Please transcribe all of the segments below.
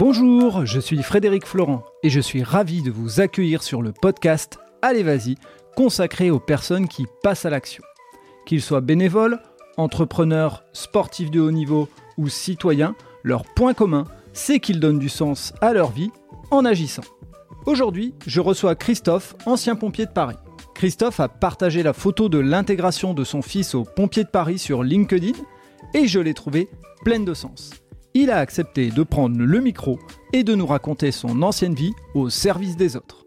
Bonjour, je suis Frédéric Florent et je suis ravi de vous accueillir sur le podcast Allez Vas-y, consacré aux personnes qui passent à l'action. Qu'ils soient bénévoles, entrepreneurs, sportifs de haut niveau ou citoyens, leur point commun, c'est qu'ils donnent du sens à leur vie en agissant. Aujourd'hui, je reçois Christophe, ancien pompier de Paris. Christophe a partagé la photo de l'intégration de son fils aux pompiers de Paris sur LinkedIn et je l'ai trouvé pleine de sens. Il a accepté de prendre le micro et de nous raconter son ancienne vie au service des autres.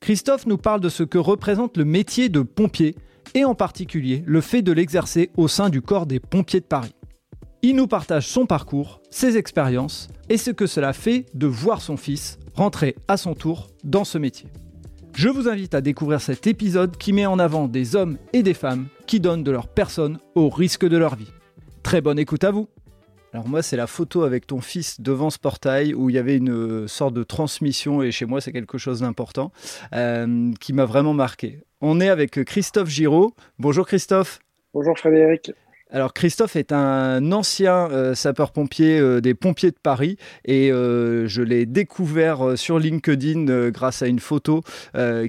Christophe nous parle de ce que représente le métier de pompier et en particulier le fait de l'exercer au sein du corps des pompiers de Paris. Il nous partage son parcours, ses expériences et ce que cela fait de voir son fils rentrer à son tour dans ce métier. Je vous invite à découvrir cet épisode qui met en avant des hommes et des femmes qui donnent de leur personne au risque de leur vie. Très bonne écoute à vous alors moi, c'est la photo avec ton fils devant ce portail où il y avait une sorte de transmission, et chez moi, c'est quelque chose d'important, euh, qui m'a vraiment marqué. On est avec Christophe Giraud. Bonjour Christophe. Bonjour Frédéric. Alors Christophe est un ancien euh, sapeur-pompier euh, des pompiers de Paris et euh, je l'ai découvert sur LinkedIn grâce à une photo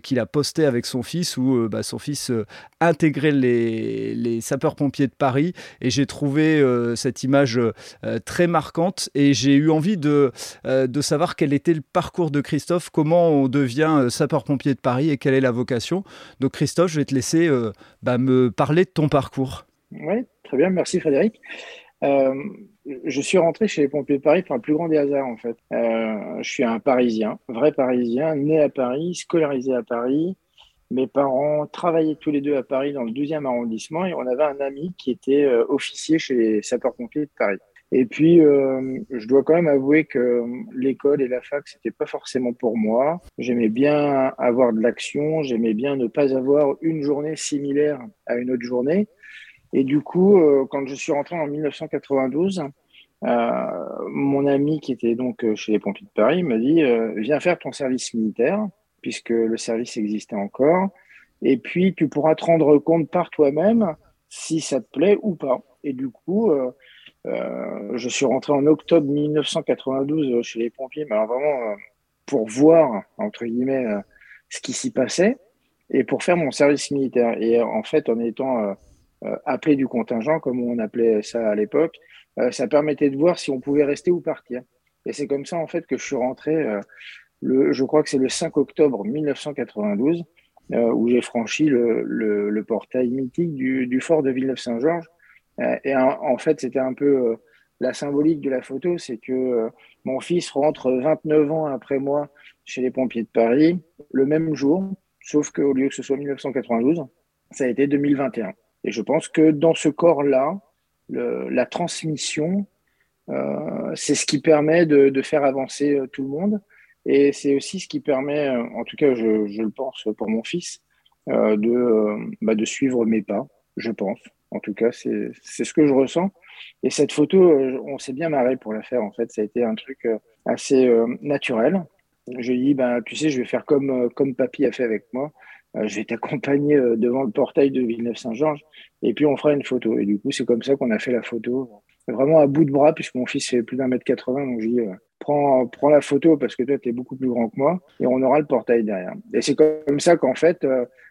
qu'il a postée avec son fils où bah, son fils intégrait les, les sapeurs-pompiers de Paris et j'ai trouvé cette image très marquante et j'ai eu envie de, de savoir quel était le parcours de Christophe, comment on devient sapeur-pompier de Paris et quelle est la vocation. Donc Christophe, je vais te laisser bah, me parler de ton parcours. Oui, très bien, merci Frédéric. Euh, je suis rentré chez les pompiers de Paris par le plus grand des hasards en fait. Euh, je suis un Parisien, vrai Parisien, né à Paris, scolarisé à Paris. Mes parents travaillaient tous les deux à Paris dans le 12e arrondissement et on avait un ami qui était euh, officier chez les sapeurs-pompiers de Paris. Et puis, je dois quand même avouer que l'école et la fac, c'était pas forcément pour moi. J'aimais bien avoir de l'action, j'aimais bien ne pas avoir une journée similaire à une autre journée. Et du coup, euh, quand je suis rentré en 1992, euh, mon ami qui était donc euh, chez les pompiers de Paris m'a dit Viens faire ton service militaire, puisque le service existait encore, et puis tu pourras te rendre compte par toi-même si ça te plaît ou pas. Et du coup, je suis rentré en octobre 1992 chez les pompiers, mais vraiment pour voir, entre guillemets, ce qui s'y passait et pour faire mon service militaire. Et en fait, en étant euh, appelé du contingent, comme on appelait ça à l'époque, euh, ça permettait de voir si on pouvait rester ou partir. Et c'est comme ça, en fait, que je suis rentré, euh, le, je crois que c'est le 5 octobre 1992, où j'ai franchi le, le, portail mythique du, du, fort de Villeneuve-Saint-Georges. et en, fait, c'était un peu la symbolique de la photo, c'est que mon fils rentre 29 ans après moi chez les pompiers de Paris, le même jour, sauf qu'au lieu que ce soit 1992, ça a été 2021. Et je pense que dans ce corps-là, la transmission, euh, c'est ce qui permet de, faire avancer euh, tout le monde. Et c'est aussi ce qui permet, euh, en tout cas, je, le pense pour mon fils, de, bah, de suivre mes pas, je pense. En tout cas, c'est ce que je ressens. Et cette photo, on s'est bien marré pour la faire. En fait, ça a été un truc assez naturel. Je dis, ben, tu sais, je vais faire comme, comme papy a fait avec moi. Euh, je vais t'accompagner euh, devant le portail de Villeneuve-Saint-Georges et puis on fera une photo. Et du coup, c'est comme ça qu'on a fait la photo, vraiment à bout de bras, puisque mon fils fait plus d'un mètre 80, donc je dis, euh, prends, prends la photo parce que toi, tu es beaucoup plus grand que moi et on aura le portail derrière. Et c'est comme ça qu'en fait,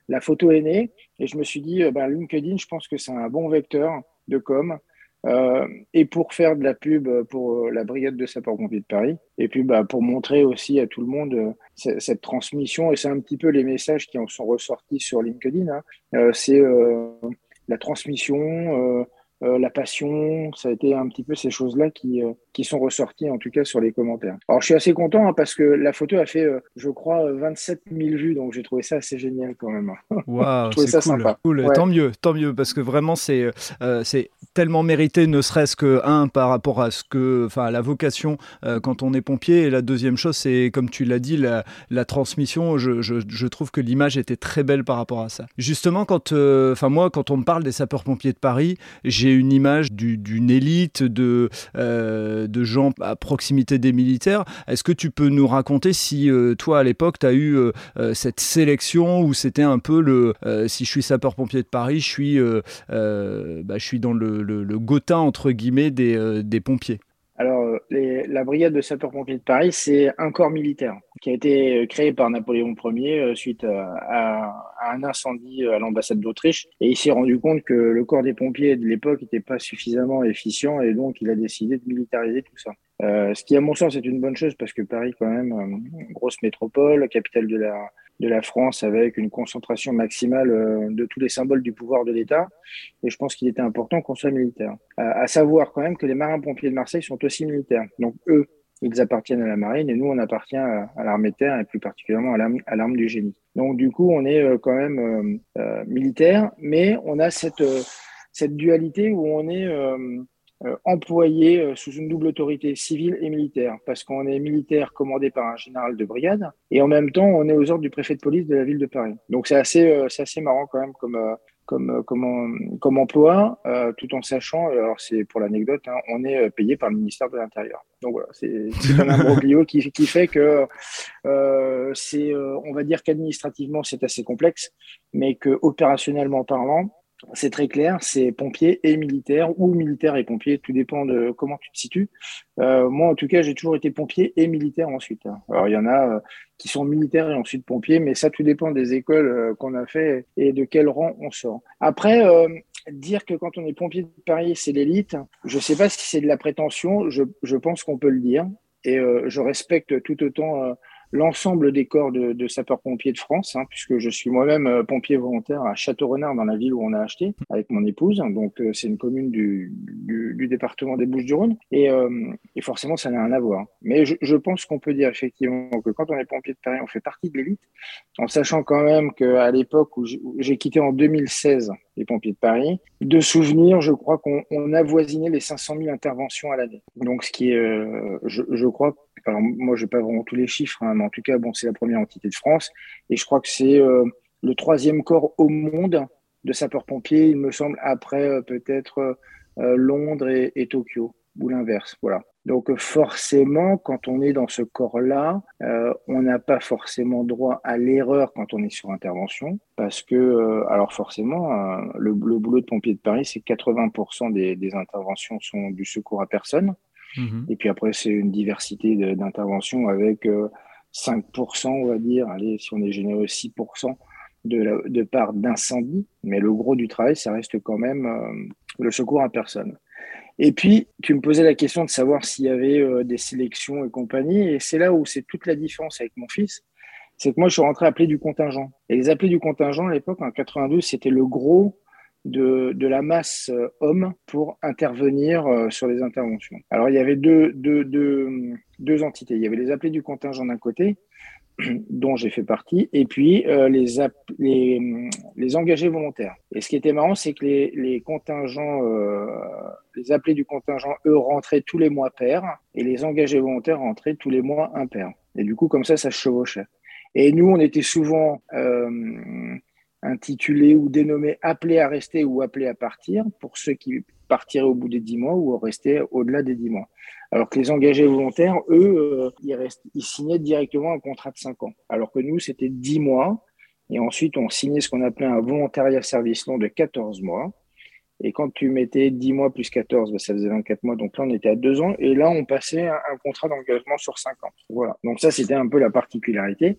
la photo est née et je me suis dit, ben, LinkedIn, je pense que c'est un bon vecteur de com. Euh, et pour faire de la pub pour la brigade de sapeurs-pompiers de Paris, et puis bah, pour montrer aussi à tout le monde euh, cette transmission, et c'est un petit peu les messages qui en sont ressortis sur LinkedIn, hein. euh, c'est la transmission, euh, la passion, ça a été un petit peu ces choses-là qui, euh, qui sont ressorties en tout cas sur les commentaires. Alors je suis assez content hein, parce que la photo a fait, euh, je crois, 27 000 vues, donc j'ai trouvé ça assez génial quand même. Waouh, c'est cool. Sympa. cool. Tant mieux, tant mieux, parce que vraiment c'est c'est tellement mérité, ne serait-ce que un par rapport à ce que, enfin, la vocation quand on est pompier, et la deuxième chose c'est comme tu l'as dit, la, la transmission. Je, je, je, trouve que l'image était très belle par rapport à ça. Justement, quand, enfin moi, quand on me parle des sapeurs-pompiers de Paris, j'ai une image d'une élite de, euh, de gens à proximité des militaires. Est-ce que tu peux nous raconter si euh, toi, à l'époque, tu as eu euh, cette sélection où c'était un peu le si je suis sapeur-pompier de Paris, je suis, bah, je suis dans le, le, entre guillemets, des, des pompiers? Alors, la brigade de sapeurs-pompiers de Paris, c'est un corps militaire qui a été créé par Napoléon Ier suite à, un incendie à l'ambassade d'Autriche. Et il s'est rendu compte que le corps des pompiers de l'époque n'était pas suffisamment efficient et donc il a décidé de militariser tout ça. ce qui, à mon sens, est une bonne chose parce que Paris, quand même, grosse métropole, capitale de la, de la France avec une concentration maximale euh, de tous les symboles du pouvoir de l'État. Et je pense qu'il était important qu'on soit militaire. À, savoir quand même que les marins-pompiers de Marseille sont aussi militaires. Donc eux, ils appartiennent à la marine et nous, on appartient à, l'armée terre et plus particulièrement à l'arme du génie. Donc du coup, on est euh, quand même euh, militaire, mais on a cette, cette dualité où on est euh, employé euh, sous une double autorité civile et militaire, parce qu'on est militaire commandé par un général de brigade, et en même temps, on est aux ordres du préfet de police de la ville de Paris. Donc c'est assez, euh, c'est assez marrant quand même comme, comme, comme, comme emploi, tout en sachant, alors c'est pour l'anecdote, hein, on est payé par le ministère de l'Intérieur. Donc voilà, c'est un imbroglio qui, qui fait que c'est, on va dire qu'administrativement c'est assez complexe, mais que opérationnellement parlant, c'est très clair, c'est pompier et militaire, ou militaire et pompier, tout dépend de comment tu te situes. Euh, moi, en tout cas, j'ai toujours été pompier et militaire ensuite. Alors, il y en a euh, qui sont militaires et ensuite pompiers, mais ça, tout dépend des écoles euh, qu'on a fait et de quel rang on sort. Après, dire que quand on est pompier de Paris, c'est l'élite, je ne sais pas si c'est de la prétention, je pense qu'on peut le dire. Et je respecte tout autant l'ensemble des corps de, sapeurs-pompiers de France, hein, puisque je suis moi-même euh, pompier volontaire à Château-Renard, dans la ville où on a acheté, avec mon épouse. Donc, euh, c'est une commune du, département des Bouches-du-Rhône. Euh, et, forcément, ça n'a rien à voir. Mais je, pense qu'on peut dire effectivement que quand on est pompier de Paris, on fait partie de l'élite, en sachant quand même qu'à l'époque où j'ai quitté en 2016 les pompiers de Paris, de souvenirs, je crois qu'on avoisinait les 500 000 interventions à l'année. Donc, ce qui est, je, je crois, alors moi, je n'ai pas vraiment tous les chiffres, hein, mais en tout cas, bon, c'est la première entité de France. Et je crois que c'est euh, le troisième corps au monde de sapeurs-pompiers, il me semble, après euh, peut-être euh, Londres et, Tokyo, ou l'inverse. Voilà. Donc forcément, quand on est dans ce corps-là, on n'a pas forcément droit à l'erreur quand on est sur intervention, parce que, alors forcément, le, boulot de pompier de Paris, c'est 80% des, des, interventions sont du secours à personne. Mhm. Et puis après, c'est une diversité d'interventions avec 5%, euh, on va dire, allez, si on est généreux, 6% de, de part d'incendie. Mais le gros du travail, ça reste quand même euh, le secours à personne. Et puis, tu me posais la question de savoir s'il y avait euh, des sélections et compagnie. Et c'est là où c'est toute la différence avec mon fils. C'est que moi, je suis rentré appelé du contingent. Et les appelés du contingent, à l'époque, en 92, c'était le gros de, de, la masse euh, homme pour intervenir euh, sur les interventions. Alors, il y avait deux, deux, deux, deux entités. Il y avait les appelés du contingent d'un côté, dont j'ai fait partie, et puis euh, les, les, les, engagés volontaires. Et ce qui était marrant, c'est que les, les contingents, euh, les appelés du contingent, eux, rentraient tous les mois pairs, et les engagés volontaires rentraient tous les mois impairs. Et du coup, comme ça, ça se chevauchait. Et nous, on était souvent euh, intitulé ou dénommé appelé à rester ou appelé à partir pour ceux qui partiraient au bout des dix mois ou restaient au-delà des dix mois. Alors que les engagés volontaires, eux, euh, ils, restent, ils signaient directement un contrat de cinq ans. Alors que nous, c'était dix mois. Et ensuite, on signait ce qu'on appelait un volontariat service long de 14 mois. Et quand tu mettais 10 mois plus 14, bah, ça faisait 24 mois. Donc là, on était à deux ans. Et là, on passait un, contrat d'engagement sur cinq ans. Voilà. Donc ça, c'était un peu la particularité.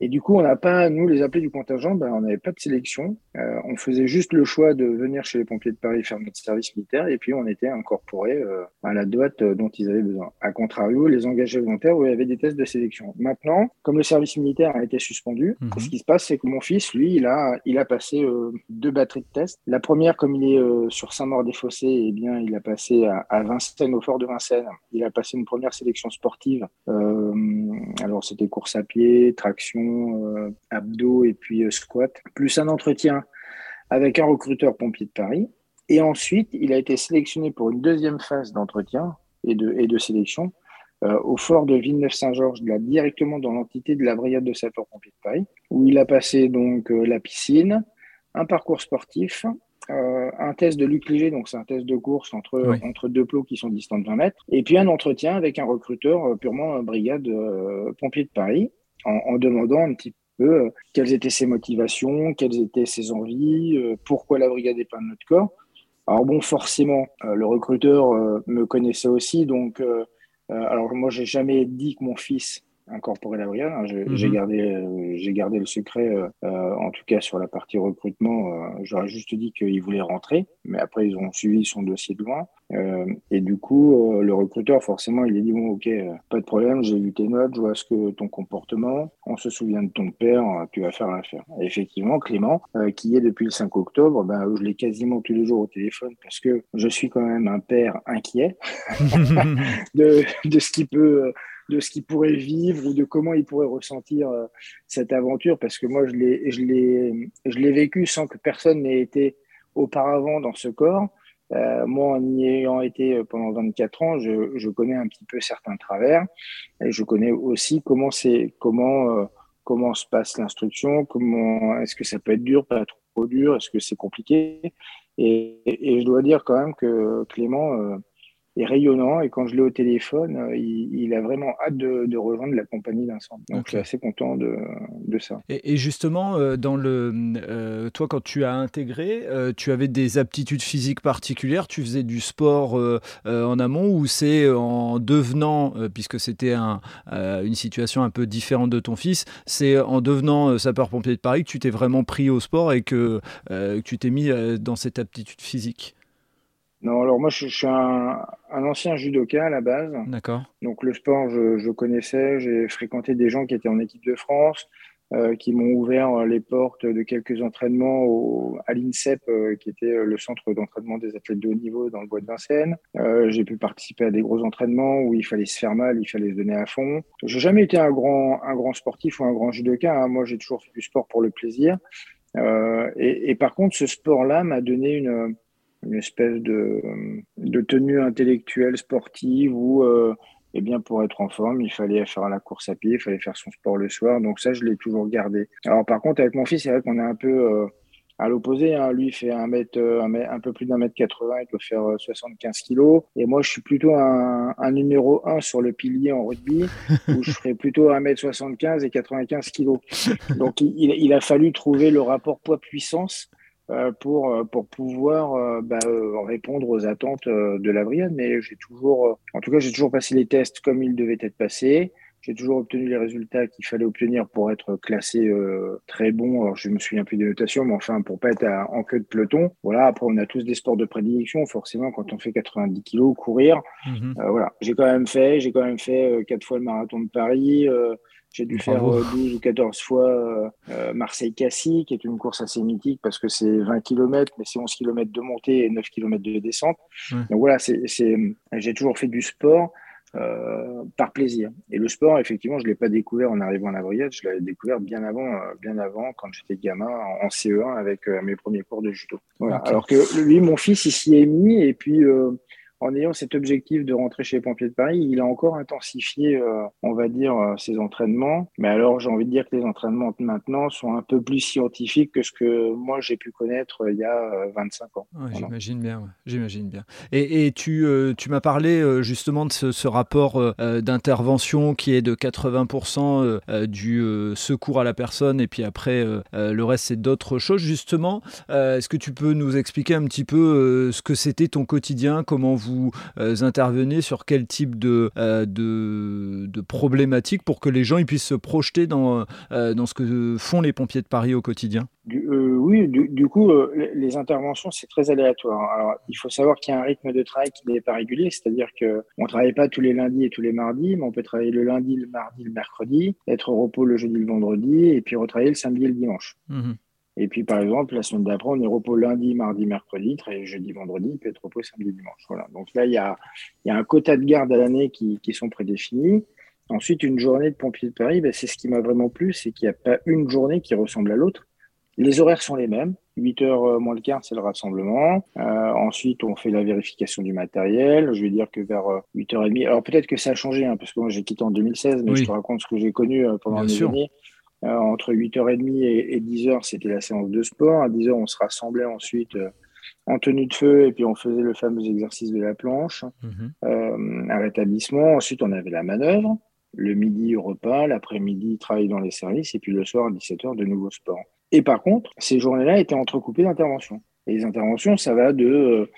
Et du coup, on n'a pas, nous, les appelés du contingent, ben, on n'avait pas de sélection. Euh, on faisait juste le choix de venir chez les pompiers de Paris faire notre service militaire et puis on était incorporé euh, à la date euh, dont ils avaient besoin. A contrario, les engagés volontaires, où il y avait des tests de sélection. Maintenant, comme le service militaire a été suspendu, mhm. ce qui se passe, c'est que mon fils, lui, il a, il a passé deux batteries de tests. La première, comme il est sur Saint-Maur-des-Fossés, eh bien, il a passé à, à, Vincennes, au fort de Vincennes. Il a passé une première sélection sportive. Alors, c'était course à pied, traction, euh, abdos et puis euh, squat, plus un entretien avec un recruteur pompier de Paris. Et ensuite, il a été sélectionné pour une deuxième phase d'entretien et de, de sélection euh, au fort de Villeneuve-Saint-Georges, directement dans l'entité de la brigade de sapeurs-pompiers de Paris, où il a passé donc la piscine, un parcours sportif, un test de Luc Liger, donc c'est un test de course entre, entre deux plots qui sont distants de 20 mètres, et puis un entretien avec un recruteur purement brigade pompier de Paris en, demandant un petit peu euh, quelles étaient ses motivations, quelles étaient ses envies, euh, pourquoi la brigade est pas de notre corps. Alors bon, forcément, le recruteur me connaissait aussi, donc alors moi j'ai jamais dit que mon fils incorporer la brigade. Hein. J'ai mhm. gardé, euh, j'ai gardé le secret, euh, euh, en tout cas sur la partie recrutement. J'aurais juste dit qu'il voulait rentrer, mais après ils ont suivi son dossier de loin. et du coup, le recruteur, forcément, il a dit bon, ok, pas de problème, j'ai vu tes notes, je vois ce que ton comportement, on se souvient de ton père, tu vas faire l'affaire. effectivement, Clément, qui est depuis le 5 octobre, ben, je l'ai quasiment tous les jours au téléphone parce que je suis quand même un père inquiet de, de ce qui peut de ce qu'il pourrait vivre ou de comment il pourrait ressentir euh, cette aventure, parce que moi, je l'ai, je l'ai, je l'ai vécu sans que personne n'ait été auparavant dans ce corps. Euh, moi, en y ayant été pendant 24 ans, je, je, connais un petit peu certains travers je connais aussi comment c'est, comment, euh, comment se passe l'instruction, comment, est-ce que ça peut être dur, pas trop dur, est-ce que c'est compliqué. Et, et, je dois dire quand même que Clément, est rayonnant. Et quand je l'ai au téléphone, euh, il, a vraiment hâte de, rejoindre la compagnie d'incendie. Donc, je suis assez content de, de ça. Et, justement, euh, dans le, euh, toi, quand tu as intégré, tu avais des aptitudes physiques particulières? Tu faisais du sport en amont ou c'est en devenant, puisque c'était un, une situation un peu différente de ton fils, c'est en devenant sapeur-pompier de Paris que tu t'es vraiment pris au sport et que, que tu t'es mis dans cette aptitude physique? Non, alors moi, je, suis un, ancien judoka à la base. D'accord. Donc le sport, je, connaissais. J'ai fréquenté des gens qui étaient en équipe de France, euh, qui m'ont ouvert les portes de quelques entraînements au, à l'INSEP, euh, qui était le centre d'entraînement des athlètes de haut niveau dans le bois de Vincennes. Euh, j'ai pu participer à des gros entraînements où il fallait se faire mal, il fallait se donner à fond. J'ai jamais été un grand, un grand sportif ou un grand judoka. Hein. Moi, j'ai toujours fait du sport pour le plaisir. Et, et, par contre, ce sport-là m'a donné une une espèce de, de tenue intellectuelle sportive où, euh, eh bien, pour être en forme, il fallait faire la course à pied, il fallait faire son sport le soir. Donc ça, je l'ai toujours gardé. Alors par contre, avec mon fils, c'est vrai qu'on est un peu euh, à l'opposé. Hein. Lui, il fait un, mètre, euh, un, un peu plus d'un mètre 80, il peut faire 75 kilos. Et moi, je suis plutôt un, un numéro 1 sur le pilier en rugby, où je ferais plutôt 1 mètre 75 et 95 kilos. Donc il, il a fallu trouver le rapport poids-puissance pour, euh, pour pouvoir euh, bah, répondre aux attentes de la brigade. Mais j'ai toujours, en tout cas, j'ai toujours passé les tests comme ils devaient être passés. J'ai toujours obtenu les résultats qu'il fallait obtenir pour être classé très bon. Alors, je me souviens plus des notations, mais enfin, pour pas être en queue de peloton. Voilà. Après, on a tous des sports de prédilection. Forcément, quand on fait 90 kilos, courir. Mhm. voilà. J'ai quand même fait, j'ai quand même fait quatre fois le marathon de Paris. J'ai dû faire 12 euh, ou 14 fois euh, euh, Marseille-Cassis, qui est une course assez mythique parce que c'est 20 km, mais c'est 11 km de montée et 9 km de descente. Donc voilà, c'est, j'ai toujours fait du sport par plaisir. Et le sport, effectivement, je ne l'ai pas découvert en arrivant à la brigade, je l'avais découvert bien avant, bien avant quand j'étais gamin en CE1 avec mes premiers cours de judo. Voilà. Alors que lui, mon fils, il s'y est mis et puis en ayant cet objectif de rentrer chez les pompiers de Paris, il a encore intensifié, euh, on va dire, euh, ses entraînements. Mais alors, j'ai envie de dire que les entraînements maintenant sont un peu plus scientifiques que ce que moi j'ai pu connaître euh, il y a 25 ans. j'imagine bien, j'imagine bien. Et, tu, tu m'as parlé justement de ce, rapport d'intervention qui est de 80% du secours à la personne et puis après le reste c'est d'autres choses. Justement, est-ce que tu peux nous expliquer un petit peu ce que c'était ton quotidien, comment vous vous euh, intervenez sur quel type de, euh, de, de, problématiques pour que les gens ils puissent se projeter dans, euh, dans ce que font les pompiers de Paris au quotidien? Oui, du, coup, les, interventions, c'est très aléatoire. Alors, il faut savoir qu'il y a un rythme de travail qui n'est pas régulier, c'est-à-dire qu'on ne travaille pas tous les lundis et tous les mardis, mais on peut travailler le lundi, le mardi, le mercredi, être au repos le jeudi, le vendredi, et puis retravailler le samedi et le dimanche. Mmh et puis, par exemple, la semaine d'après, on est repos lundi, mardi, mercredi, très jeudi, vendredi, peut être repos samedi, dimanche. Voilà. Donc là, il y a, y a, un quota de garde à l'année qui, qui, sont prédéfinis. Ensuite, une journée de pompiers de Paris, ben, c'est ce qui m'a vraiment plu, c'est qu'il n'y a pas une journée qui ressemble à l'autre. Les horaires sont les mêmes. 8 heures euh, moins le quart, c'est le rassemblement. Euh, ensuite, on fait la vérification du matériel. Je vais dire que vers 8h30. Euh, Alors peut-être que ça a changé, hein, parce que moi j'ai quitté en 2016, mais je te raconte ce que j'ai connu pendant les années. Euh, entre 8h30 et, 10h, c'était la séance de sport. À 10h, on se rassemblait ensuite euh, en tenue de feu et puis on faisait le fameux exercice de la planche, mhm. euh, un rétablissement. Ensuite, on avait la manœuvre. Le midi, repas. L'après-midi, travail dans les services. Et puis le soir, à 17h, de nouveau sport. Et par contre, ces journées-là étaient entrecoupées d'interventions. Et les interventions, ça va de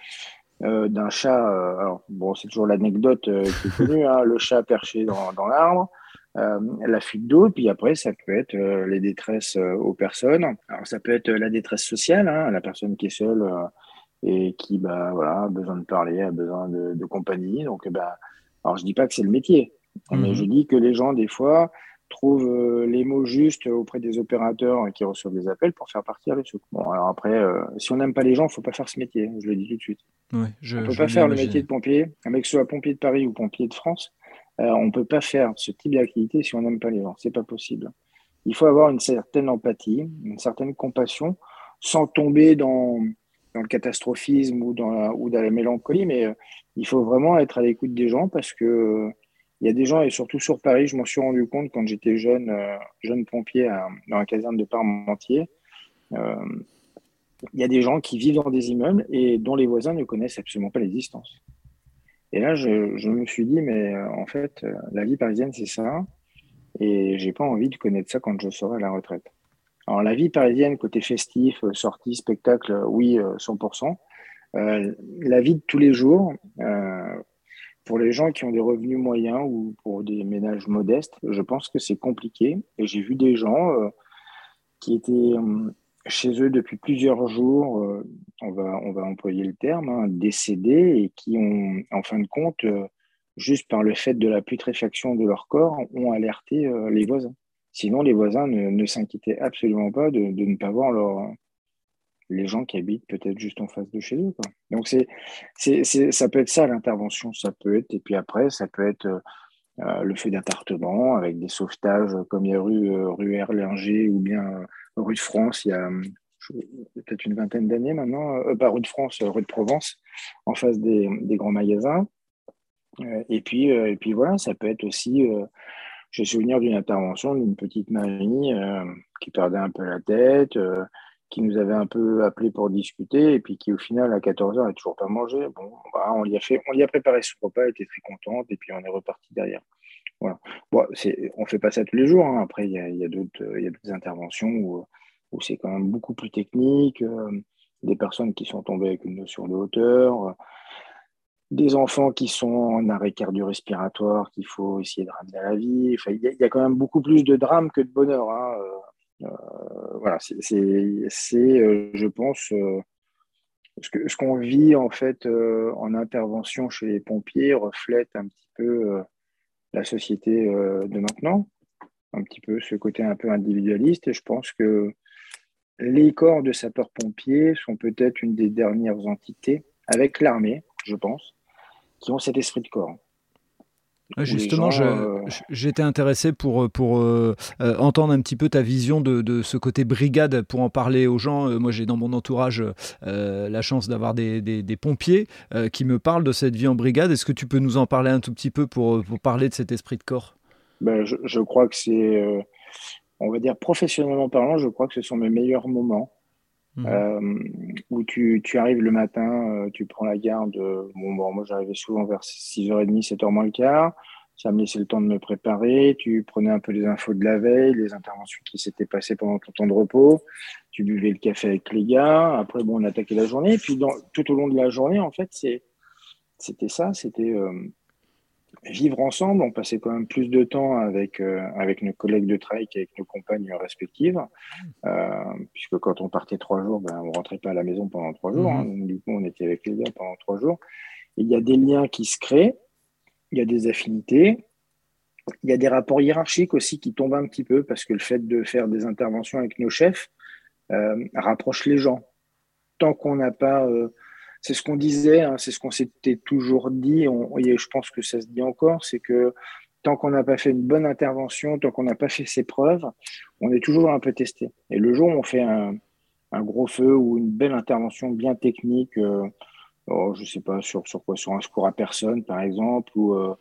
d'un chat. alors bon, c'est toujours l'anecdote qui est connue, hein, le chat perché dans, dans l'arbre. La fuite d'eau, puis après, ça peut être les détresses aux personnes. Alors, ça peut être la détresse sociale, hein, la personne qui est seule et qui bah, voilà, a besoin de parler, a besoin de, de compagnie. Donc, bah, alors je dis pas que c'est le métier, mais mhm. je dis que les gens, des fois, trouvent euh, les mots justes auprès des opérateurs qui reçoivent des appels pour faire partir les sous. Bon, alors après, euh, si on n'aime pas les gens, il ne faut pas faire ce métier, je le dis tout de suite. Ouais, je, on ne peut pas faire le métier de pompier, un mec soit pompier de Paris ou pompier de France, euh, on ne peut pas faire ce type d'activité si on n'aime pas les gens. C'est pas possible. Il faut avoir une certaine empathie, une certaine compassion, sans tomber dans, le catastrophisme ou dans, la, mélancolie, mais euh, il faut vraiment être à l'écoute des gens parce que euh, il y a des gens, et surtout sur Paris, je m'en suis rendu compte quand j'étais euh, jeune pompier dans la caserne de Parmentier. il y a des gens qui vivent dans des immeubles et dont les voisins ne connaissent absolument pas l'existence. Et là, je, me suis dit, mais en fait, la vie parisienne, c'est ça. Et j'ai pas envie de connaître ça quand je serai à la retraite. Alors, la vie parisienne, côté festif, euh, sortie, spectacle, euh, oui, 100%. Euh, la vie de tous les jours, pour les gens qui ont des revenus moyens ou pour des ménages modestes, je pense que c'est compliqué. Et j'ai vu des gens qui étaient chez eux depuis plusieurs jours, on, va, on va employer le terme, hein, décédés et qui ont, en fin de compte, juste par le fait de la putréfaction de leur corps, ont alerté les voisins. Sinon, les voisins ne, s'inquiétaient absolument pas de, ne pas voir les gens qui habitent peut-être juste en face de chez eux. Donc, c'est, ça peut être ça l'intervention, ça peut être, et puis après, ça peut être euh, le fait d'appartements avec des sauvetages comme il y a rue, euh, rue Erlinger ou bien euh, rue de France, il y a peut-être une vingtaine d'années maintenant, pas rue de France, rue de Provence, en face des, grands magasins. et, puis, et puis voilà, ça peut être aussi j'ai souvenir d'une intervention d'une petite Marie euh, qui perdait un peu la tête, euh, qui nous avait un peu appelé pour discuter, et puis qui au final à 14h n'a toujours pas mangé. Bon, bah, on, lui a fait, on a préparé son repas, elle était très contente, et puis on est reparti derrière. Voilà. Bon, on ne fait pas ça tous les jours. Hein. Après, il y a, y a d'autres interventions où, où c'est quand même beaucoup plus technique. Euh, des personnes qui sont tombées avec une notion de hauteur des enfants qui sont en arrêt cardio-respiratoire qu'il faut essayer de ramener à la vie. Il, y a, quand même beaucoup plus de drame que de bonheur. Hein. Euh, euh, voilà, c'est, euh, je pense, ce, qu'on vit en fait en intervention chez les pompiers reflète un petit peu la société de maintenant, un petit peu ce côté un peu individualiste. Et je pense que les corps de sapeurs-pompiers sont peut-être une des dernières entités, avec l'armée, je pense, qui ont cet esprit de corps. Justement, euh, j'étais intéressé pour, pour euh, euh, entendre un petit peu ta vision de, de, ce côté brigade, pour en parler aux gens. moi, j'ai dans mon entourage la chance d'avoir des, des, pompiers qui me parlent de cette vie en brigade. Est-ce que tu peux nous en parler un tout petit peu pour, pour parler de cet esprit de corps? Ben, je, je, crois que c'est, on va dire professionnellement parlant, je crois que ce sont mes meilleurs moments. Mhm. Euh, où tu, tu, arrives le matin, euh, tu prends la garde. bon, bon, moi, j'arrivais souvent vers 6h30, 7h moins le quart. Ça me laissait le temps de me préparer. Tu prenais un peu les infos de la veille, les interventions qui s'étaient passées pendant ton temps de repos. Tu buvais le café avec les gars. Après, bon, on attaquait la journée. Et puis, dans, tout au long de la journée, en fait, c'était ça. C'était euh, vivre ensemble. On passait quand même plus de temps avec, euh, avec nos collègues de travail qu'avec nos compagnes respectives. Euh, puisque quand on partait trois jours, ben, on rentrait pas à la maison pendant trois jours. Hein. Mhm. du coup, on était avec les gars pendant trois jours. il y a des liens qui se créent, il y a des affinités, il y a des rapports hiérarchiques aussi qui tombent un petit peu parce que le fait de faire des interventions avec nos chefs euh, rapproche les gens. Tant qu'on n'a pas c'est ce qu'on disait, hein, c'est ce qu'on s'était toujours dit, et je pense que ça se dit encore, c'est que tant qu'on n'a pas fait une bonne intervention, tant qu'on n'a pas fait ses preuves, on est toujours un peu testé. Et le jour où on fait un, gros feu ou une belle intervention bien technique, euh, oh, je sais pas sur, quoi, sur un secours à personne par exemple, ou, euh,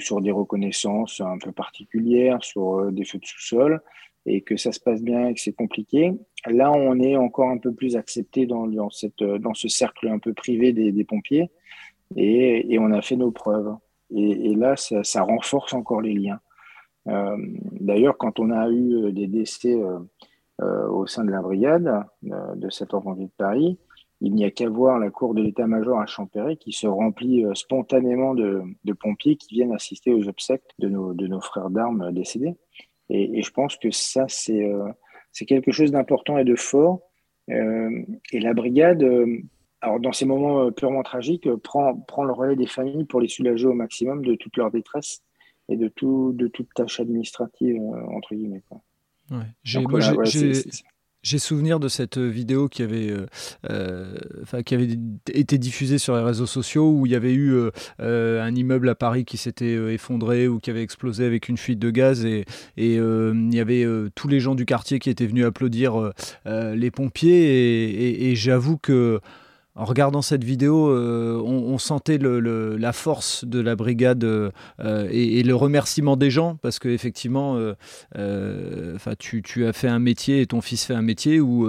sur des reconnaissances un peu particulières, sur euh, des feux de sous-sol, et que ça se passe bien et que c'est compliqué, là, on est encore un peu plus accepté dans, cette, dans ce cercle un peu privé des, pompiers et, on a fait nos preuves. Et, là, ça, renforce encore les liens. Euh, D'ailleurs, quand on a eu des décès euh, euh au sein de la brigade euh, de cette pompiers de Paris, il n'y a qu'à voir la cour de l'état-major à Champéry qui se remplit euh, spontanément de, pompiers qui viennent assister aux obsèques de nos, de nos frères d'armes décédés. Et, je pense que ça, c'est euh, c'est quelque chose d'important et de fort. Euh, et la brigade, alors dans ces moments purement tragiques, prend, prend le relais des familles pour les soulager au maximum de toute leur détresse et de, tout, de toute tâche administrative, entre guillemets. Ouais. J'ai, j'ai souvenir de cette vidéo qui avait, euh, euh, été diffusée sur les réseaux sociaux où il y avait eu euh, un immeuble à Paris qui s'était effondré ou qui avait explosé avec une fuite de gaz et il y avait tous les gens du quartier qui étaient venus applaudir les pompiers et j'avoue que en regardant cette vidéo, euh, on, sentait la force de la brigade euh, et, le remerciement des gens, parce qu'effectivement, euh, tu, as fait un métier et ton fils fait un métier où,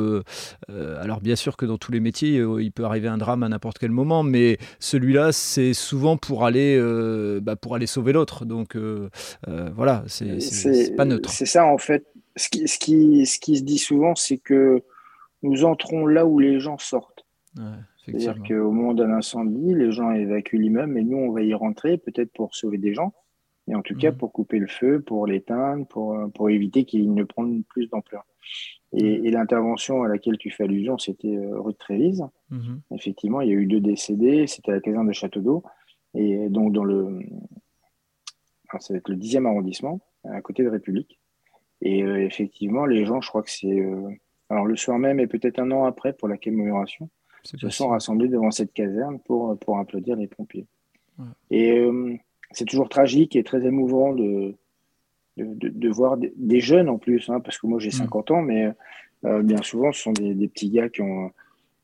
alors bien sûr que dans tous les métiers, il peut arriver un drame à n'importe quel moment, mais celui-là, c'est souvent pour aller, bah, pour aller sauver l'autre. Donc voilà, c'est pas neutre. C'est ça en fait. Ce qui, ce, qui, ce qui se dit souvent, c'est que nous entrons là où les gens sortent. Ouais. C'est-à-dire qu'au moment d'un incendie, les gens évacuent l'immeuble, mais nous, on va y rentrer, peut-être pour sauver des gens, et en tout cas mhm. pour couper le feu, pour l'éteindre, pour, pour éviter qu'il ne prenne plus d'ampleur. Et, mhm. l'intervention à laquelle tu fais allusion, c'était euh, rue de Trévise. Mhm. Effectivement, il y a eu deux décédés, c'était à la caserne de Château d'Eau, et donc dans le, ça va être le 10e arrondissement, à côté de République. Et euh, effectivement, les gens, je crois que c'est, euh, alors le soir même et peut-être un an après pour la commémoration, se sont rassemblés devant cette caserne pour, pour applaudir les pompiers. Et euh, c'est toujours tragique et très émouvant de, de, de, voir des, jeunes en plus, hein, parce que moi j'ai 50 mm. ans, mais euh, bien souvent ce sont des, des, petits gars qui ont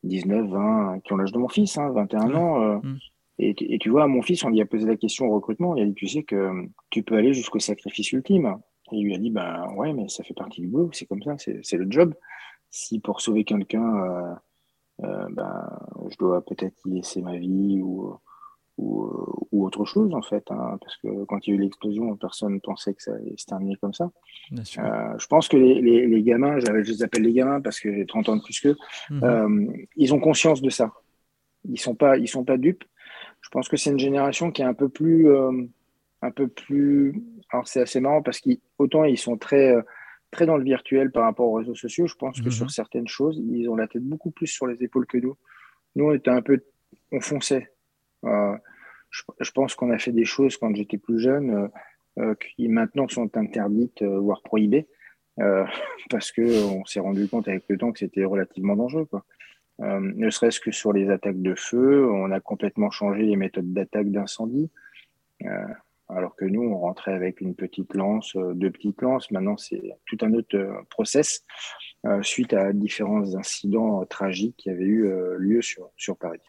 19, 20, qui ont l'âge de mon fils, hein, 21 ans. Euh, mm. et, et, tu vois, à mon fils, on lui a posé la question au recrutement, il a dit, tu sais que tu peux aller jusqu'au sacrifice ultime. Et il lui a dit, ben ouais, mais ça fait partie du boulot, c'est comme ça, c'est le job. Si pour sauver quelqu'un, euh, ben, je dois peut-être y laisser ma vie ou, ou, ou autre chose en fait. Hein, parce que quand il y a eu l'explosion, personne ne pensait que ça allait se terminer comme ça. Euh, je pense que les, les, les gamins, je les appelle les gamins parce que j'ai 30 ans de plus qu'eux, mhm. euh, ils ont conscience de ça. Ils sont pas, ils sont pas dupes. Je pense que c'est une génération qui est un peu plus, euh, un peu plus. Alors c'est assez marrant parce qu'autant ils sont très très dans le virtuel par rapport aux réseaux sociaux. Je pense que sur mhm. certaines choses, ils ont la tête beaucoup plus sur les épaules que nous. Nous, on était un peu, on fonçait. Euh, je, pense qu'on a fait des choses quand j'étais plus jeune euh, euh, qui maintenant sont interdites, voire prohibées, parce que on s'est rendu compte avec le temps que c'était relativement dangereux. Quoi. ne serait-ce que sur les attaques de feu, on a complètement changé les méthodes d'attaque d'incendie alors que nous, on rentrait avec une petite lance, euh, deux petites lances. Maintenant, c'est tout un autre euh, process euh, suite à différents incidents tragiques qui avaient eu lieu sur, sur Paris.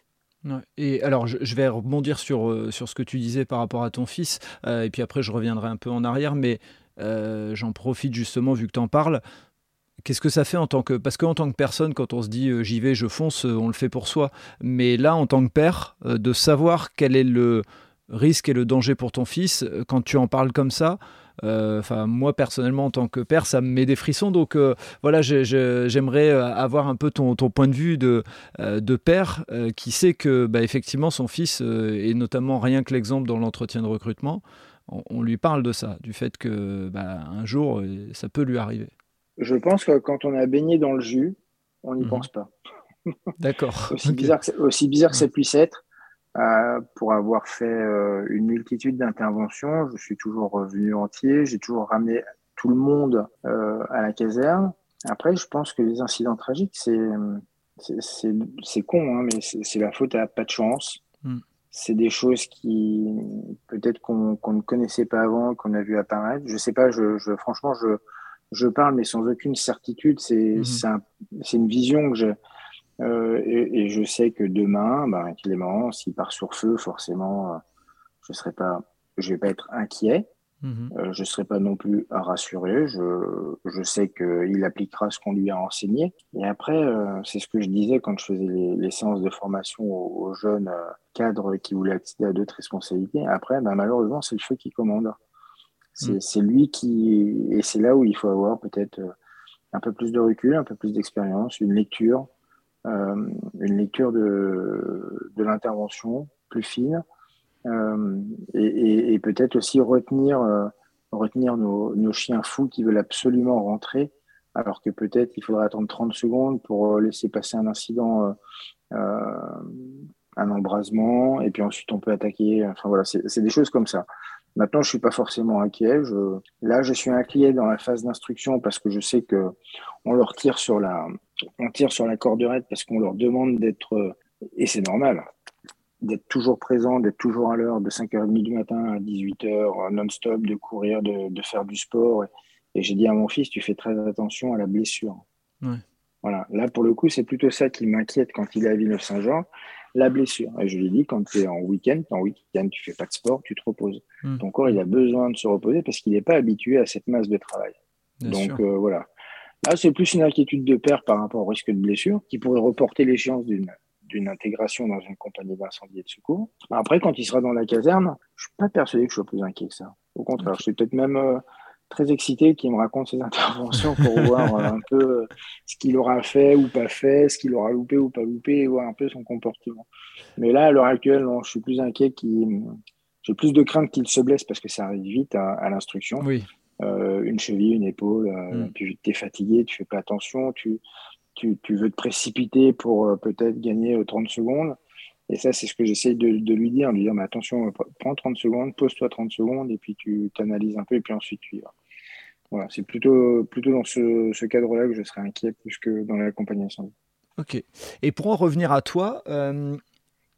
Et alors, je, vais rebondir sur, sur ce que tu disais par rapport à ton fils, et puis après, je reviendrai un peu en arrière, mais j'en profite justement, vu que tu en parles. Qu'est-ce que ça fait en tant que... Parce qu'en tant que personne, quand on se dit j'y vais, je fonce, on le fait pour soi. Mais là, en tant que père, de savoir quel est le, risque et le danger pour ton fils, euh, quand tu en parles comme ça, euh, moi personnellement en tant que père, ça me met des frissons. Donc euh, voilà, j'aimerais avoir un peu ton, point de vue de, de père qui sait que bah, effectivement son fils, et notamment rien que l'exemple dans l'entretien de recrutement, on, lui parle de ça, du fait que bah, un jour ça peut lui arriver. Je pense que quand on a baigné dans le jus, on n'y mhm. pense pas. D'accord. aussi, bizarre que, aussi bizarre que ça puisse être, pour avoir fait euh, une multitude d'interventions. Je suis toujours revenu entier, j'ai toujours ramené tout le monde euh, à la caserne. Après, je pense que les incidents tragiques, c'est c'est con, hein, mais c'est la faute à pas de chance. Mm. C'est des choses qui peut-être qu'on ne connaissait pas avant, qu'on a vu apparaître. Je sais pas, je, je franchement, je, je parle, mais sans aucune certitude. C'est mm-hmm. c'est une vision que je, euh, et, et, je sais que demain, bah, Clément, s'il part sur feu, forcément, euh, je serai pas, je vais pas être inquiet. Mhm. Euh, je ne serai pas non plus rassuré. Je, je sais qu'il appliquera ce qu'on lui a enseigné. Et après, c'est ce que je disais quand je faisais les, les séances de formation aux, jeunes cadres qui voulaient accéder à d'autres responsabilités. Après, bah, malheureusement, c'est le feu qui commande. C'est mhm. lui qui. Et c'est là où il faut avoir peut-être un peu plus de recul, un peu plus d'expérience, une lecture, une lecture de, de l'intervention plus fine, et, et, peut-être aussi retenir, retenir nos, chiens fous qui veulent absolument rentrer, alors que peut-être il faudrait attendre 30 secondes pour laisser passer un incident, un embrasement, et puis ensuite on peut attaquer. Enfin voilà, c'est des choses comme ça. Maintenant, je suis pas forcément inquiet. Je... Là, je suis inquiet dans la phase d'instruction parce que je sais que on leur tire sur la, on tire sur la corderette parce qu'on leur demande d'être, et c'est normal, d'être toujours présent, d'être toujours à l'heure, de 5h30 du matin à 18h, non-stop, de courir, de, de, faire du sport. Et, j'ai dit à mon fils, tu fais très attention à la blessure. Voilà. Là, pour le coup, c'est plutôt ça qui m'inquiète quand il est à Villeneuve-Saint-Jean la blessure. Et je lui dis, quand tu es en week-end, en week-end, tu fais pas de sport, tu te reposes. Hmm. Ton corps, il a besoin de se reposer parce qu'il n'est pas habitué à cette masse de travail. Donc euh, voilà. Là, c'est plus une inquiétude de père par rapport au risque de blessure qui pourrait reporter l'échéance d'une d'une intégration dans une compagnie d'incendie et de secours. Après, quand il sera dans la caserne, je suis pas persuadé que je sois plus inquiet que ça. Au contraire, je suis peut-être même euh, très excité qu'il me raconte ses interventions pour voir euh, un peu ce qu'il aura fait ou pas fait, ce qu'il aura loupé ou pas loupé, et voir un peu son comportement. Mais là, à l'heure actuelle, non, je suis plus inquiet qu'il. J'ai plus de crainte qu'il se blesse parce que ça arrive vite à, l'instruction. Oui. Euh, une cheville, une épaule, mm. tu es fatigué, tu fais pas attention, tu, tu, tu veux te précipiter pour peut-être gagner 30 secondes. Et ça, c'est ce que j'essaie de, de, lui dire, de lui dire, mais attention, prends 30 secondes, pose-toi 30 secondes, et puis tu t'analyses un peu, et puis ensuite tu y vas. Voilà, c'est plutôt, plutôt dans ce, ce cadre-là que je serais inquiet plus que dans l'accompagnement. Ok. Et pour en revenir à toi, euh,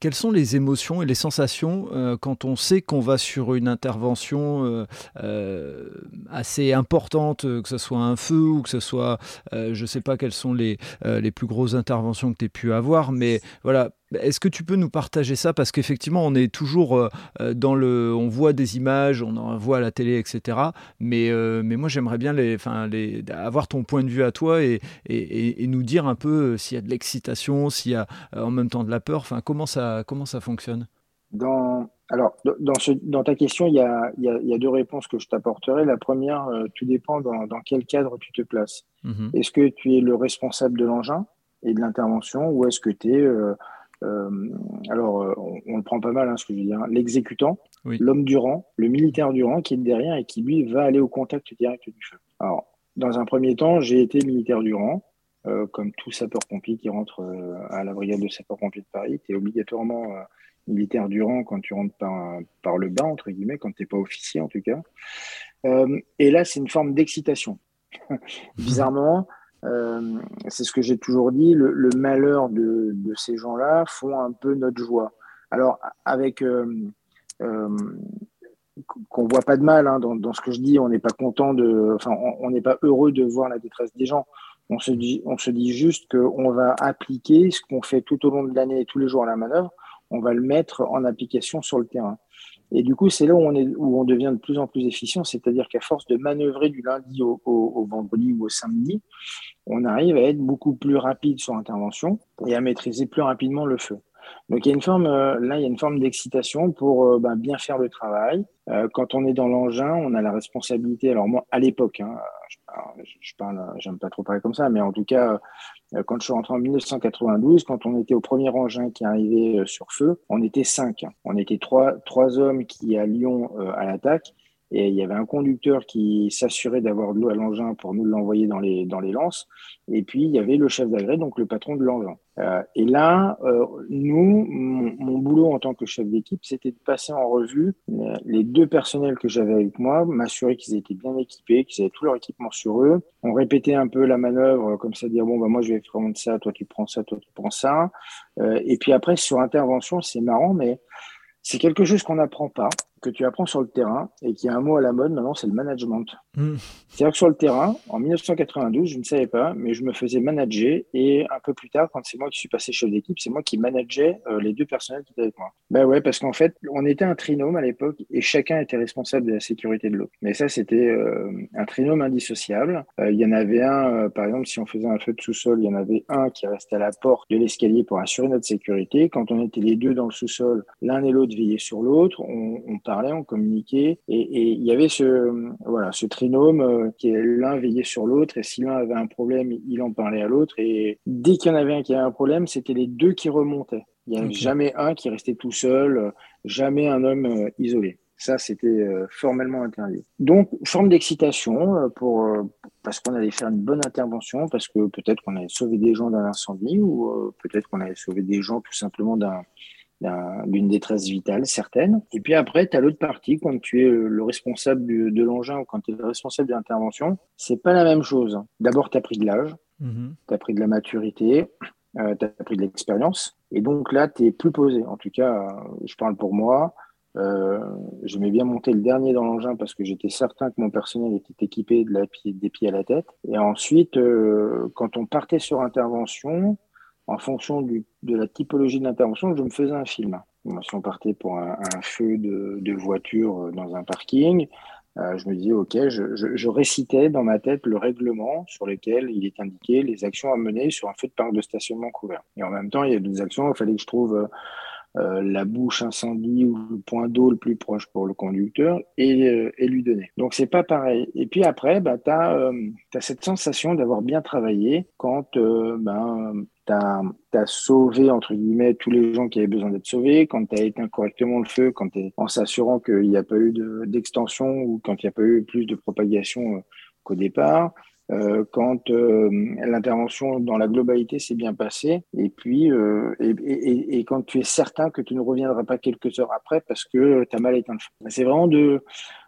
quelles sont les émotions et les sensations euh, quand on sait qu'on va sur une intervention euh, euh, assez importante, que ce soit un feu ou que ce soit, je ne sais pas quelles sont les, les plus grosses interventions que tu aies pu avoir, mais voilà, est-ce que tu peux nous partager ça? Parce qu'effectivement, on est toujours dans le. On voit des images, on en voit à la télé, etc. Mais, mais moi, j'aimerais bien les, les, avoir ton point de vue à toi et, et, et nous dire un peu s'il y a de l'excitation, s'il y a en même temps de la peur. Enfin, comment ça, comment ça fonctionne? Dans, Alors, dans, ce, dans ta question, il y, a, il, y a, deux réponses que je t'apporterai. La première, euh, tout dépend dans, dans, quel cadre tu te places. Mhm. Est-ce que tu es le responsable de l'engin et de l'intervention ou est-ce que tu es... Euh, euh, alors, on, le prend pas mal, hein, ce que je veux dire, l'exécutant, l'homme du rang, le militaire du rang qui est derrière et qui, lui, va aller au contact direct du feu. Alors, dans un premier temps, j'ai été militaire du rang. Euh, comme tout sapeur-pompier qui rentre euh, à la brigade de sapeur-pompier de Paris, tu es obligatoirement euh, militaire du rang quand tu rentres par, par le bas, entre guillemets, quand tu n'es pas officier en tout cas. et là, c'est une forme d'excitation. Bizarrement, c'est ce que j'ai toujours dit, le, le malheur de, de ces gens-là font un peu notre joie. Alors, avec qu'on voit pas de mal hein, dans, dans, ce que je dis, on n'est pas content de, enfin, on n'est pas heureux de voir la détresse des gens. On se dit, on se dit juste qu'on va appliquer ce qu'on fait tout au long de l'année tous les jours à la manœuvre, on va le mettre en application sur le terrain. Et du coup, c'est là où on, est, où on devient de plus en plus efficient, c'est-à-dire qu'à force de manœuvrer du lundi au, au, vendredi ou au samedi, on arrive à être beaucoup plus rapide sur l'intervention et à maîtriser plus rapidement le feu. Donc il y a une forme, euh, là, il y a une forme d'excitation pour euh, ben, bien faire le travail. Euh, quand on est dans l'engin, on a la responsabilité. Alors moi, à l'époque, hein, je, parle, j'aime pas trop parler comme ça, mais en tout cas, quand je suis rentré en 1992, quand on était au premier engin qui arrivait sur feu, on était cinq. On était trois, trois hommes qui allions à l'attaque et il y avait un conducteur qui s'assurait d'avoir de l'eau à l'engin pour nous l'envoyer dans les, dans les lances. Et puis, il y avait le chef d'agrès, donc le patron de l'engin. Euh, et là, euh, nous, mon, boulot en tant que chef d'équipe, c'était de passer en revue euh, les deux personnels que j'avais avec moi, m'assurer qu'ils étaient bien équipés, qu'ils avaient tout leur équipement sur eux. On répétait un peu la manœuvre, comme ça, dire, bon, bah, moi, je vais prendre ça, toi, tu prends ça, toi, tu prends ça. Euh, et puis après, sur intervention, c'est marrant, mais c'est quelque chose qu'on n'apprend pas que tu apprends sur le terrain et qui a un mot à la mode maintenant, c'est le management. Hmm. C'est-à-dire que sur le terrain, en 1992, je ne savais pas, mais je me faisais manager et un peu plus tard, quand c'est moi qui suis passé chef d'équipe, c'est moi qui manageais euh, les deux personnels qui étaient avec moi. Ben ouais, parce qu'en fait, on était un trinôme à l'époque et chacun était responsable de la sécurité de l'autre. Mais ça, c'était euh, un trinôme indissociable. Euh, il y en avait un, par exemple, si on faisait un feu de sous-sol, il y en avait un qui restait à la porte de l'escalier pour assurer notre sécurité. Quand on était les deux dans le sous-sol, l'un et l'autre veillaient sur l'autre. On, on parlait, on communiquait, et, il y avait ce, voilà, ce trinôme euh, qui est l'un veillait sur l'autre, et si l'un avait un problème, il en parlait à l'autre, et dès qu'il y en avait un qui avait un problème, c'était les deux qui remontaient. Il n'y avait jamais un qui restait tout seul, jamais un homme isolé. Ça, c'était formellement interdit. Donc, forme d'excitation pour, parce qu'on allait faire une bonne intervention, parce que peut-être qu'on allait sauver des gens d'un incendie, ou peut-être qu'on allait sauver des gens tout simplement d'un d'une détresse vitale certaine. Et puis après, tu as l'autre partie, quand tu es le responsable de l'engin ou quand tu es le responsable de l'intervention, c'est pas la même chose. D'abord, tu as pris de l'âge, mm-hmm. tu as pris de la maturité, euh, tu as pris de l'expérience. Et donc là, tu es plus posé. En tout cas, je parle pour moi. Euh, J'aimais bien monter le dernier dans l'engin parce que j'étais certain que mon personnel était équipé de la, des pieds à la tête. Et ensuite, euh, quand on partait sur intervention, en fonction de la typologie de l'intervention, je me faisais un film. si on partait pour un, feu de, voiture euh, dans un parking, euh, je me disais, OK, je, récitais dans ma tête le règlement sur lequel il est indiqué les actions à mener sur un feu de parc de stationnement couvert. Et en même temps, il y a d'autres actions, il fallait que je trouve euh, la bouche incendie ou le point d'eau le plus proche pour le conducteur et, lui donner. Donc, c'est pas pareil. Et puis après, bah, tu as, cette sensation d'avoir bien travaillé quand ben, tu as, sauvé, entre guillemets, tous les gens qui avaient besoin d'être sauvés, quand tu as éteint correctement le feu, quand en s'assurant qu'il n'y a pas eu d'extension ou quand il n'y a pas eu plus de propagation euh, qu'au départ, euh, quand euh, l'intervention dans la globalité s'est bien passée, et puis et, et, quand tu es certain que tu ne reviendras pas quelques heures après parce que tu as mal éteint le feu. C'est vraiment de,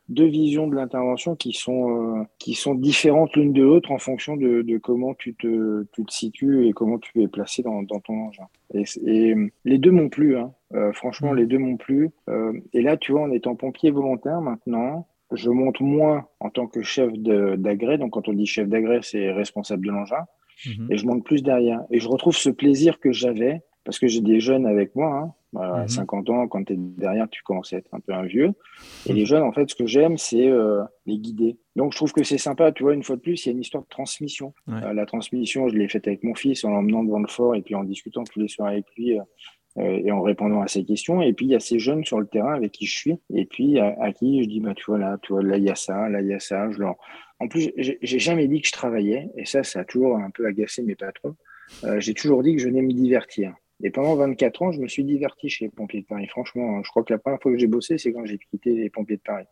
deux visions de l'intervention qui sont euh, qui sont différentes l'une de l'autre en fonction de, de, comment tu te, tu te situes et comment tu es placé dans, dans ton engin. Et, et, les deux m'ont plu, hein. Euh, franchement, mmh. les deux m'ont plu. Euh, et là, tu vois, en étant pompier volontaire maintenant, je monte moins en tant que chef d'agrès. Donc, quand on dit chef d'agrès, c'est responsable de l'engin. Mmh. Et je monte plus derrière. Et je retrouve ce plaisir que j'avais parce que j'ai des jeunes avec moi. Hein, à 50 ans, quand tu es derrière, tu commences à être un peu un vieux. Et les jeunes, en fait, ce que j'aime, c'est euh, les guider. Donc, je trouve que c'est sympa. Tu vois, une fois de plus, il y a une histoire de transmission. Euh, la transmission, je l'ai faite avec mon fils en l'emmenant devant le fort et puis en discutant tous les soirs avec lui euh, et en répondant à ses questions. Et puis, il y a ces jeunes sur le terrain avec qui je suis et puis à, qui je dis, bah, tu vois, là, tu vois, là, il y a ça, là, il y a ça. Je leur... En plus, j'ai jamais dit que je travaillais et ça, ça a toujours un peu agacé mes patrons. j'ai toujours dit que je venais me divertir. Et pendant 24 ans, je me suis diverti chez les pompiers de Paris. Franchement, je crois que la première fois que j'ai bossé, c'est quand j'ai quitté les pompiers de Paris.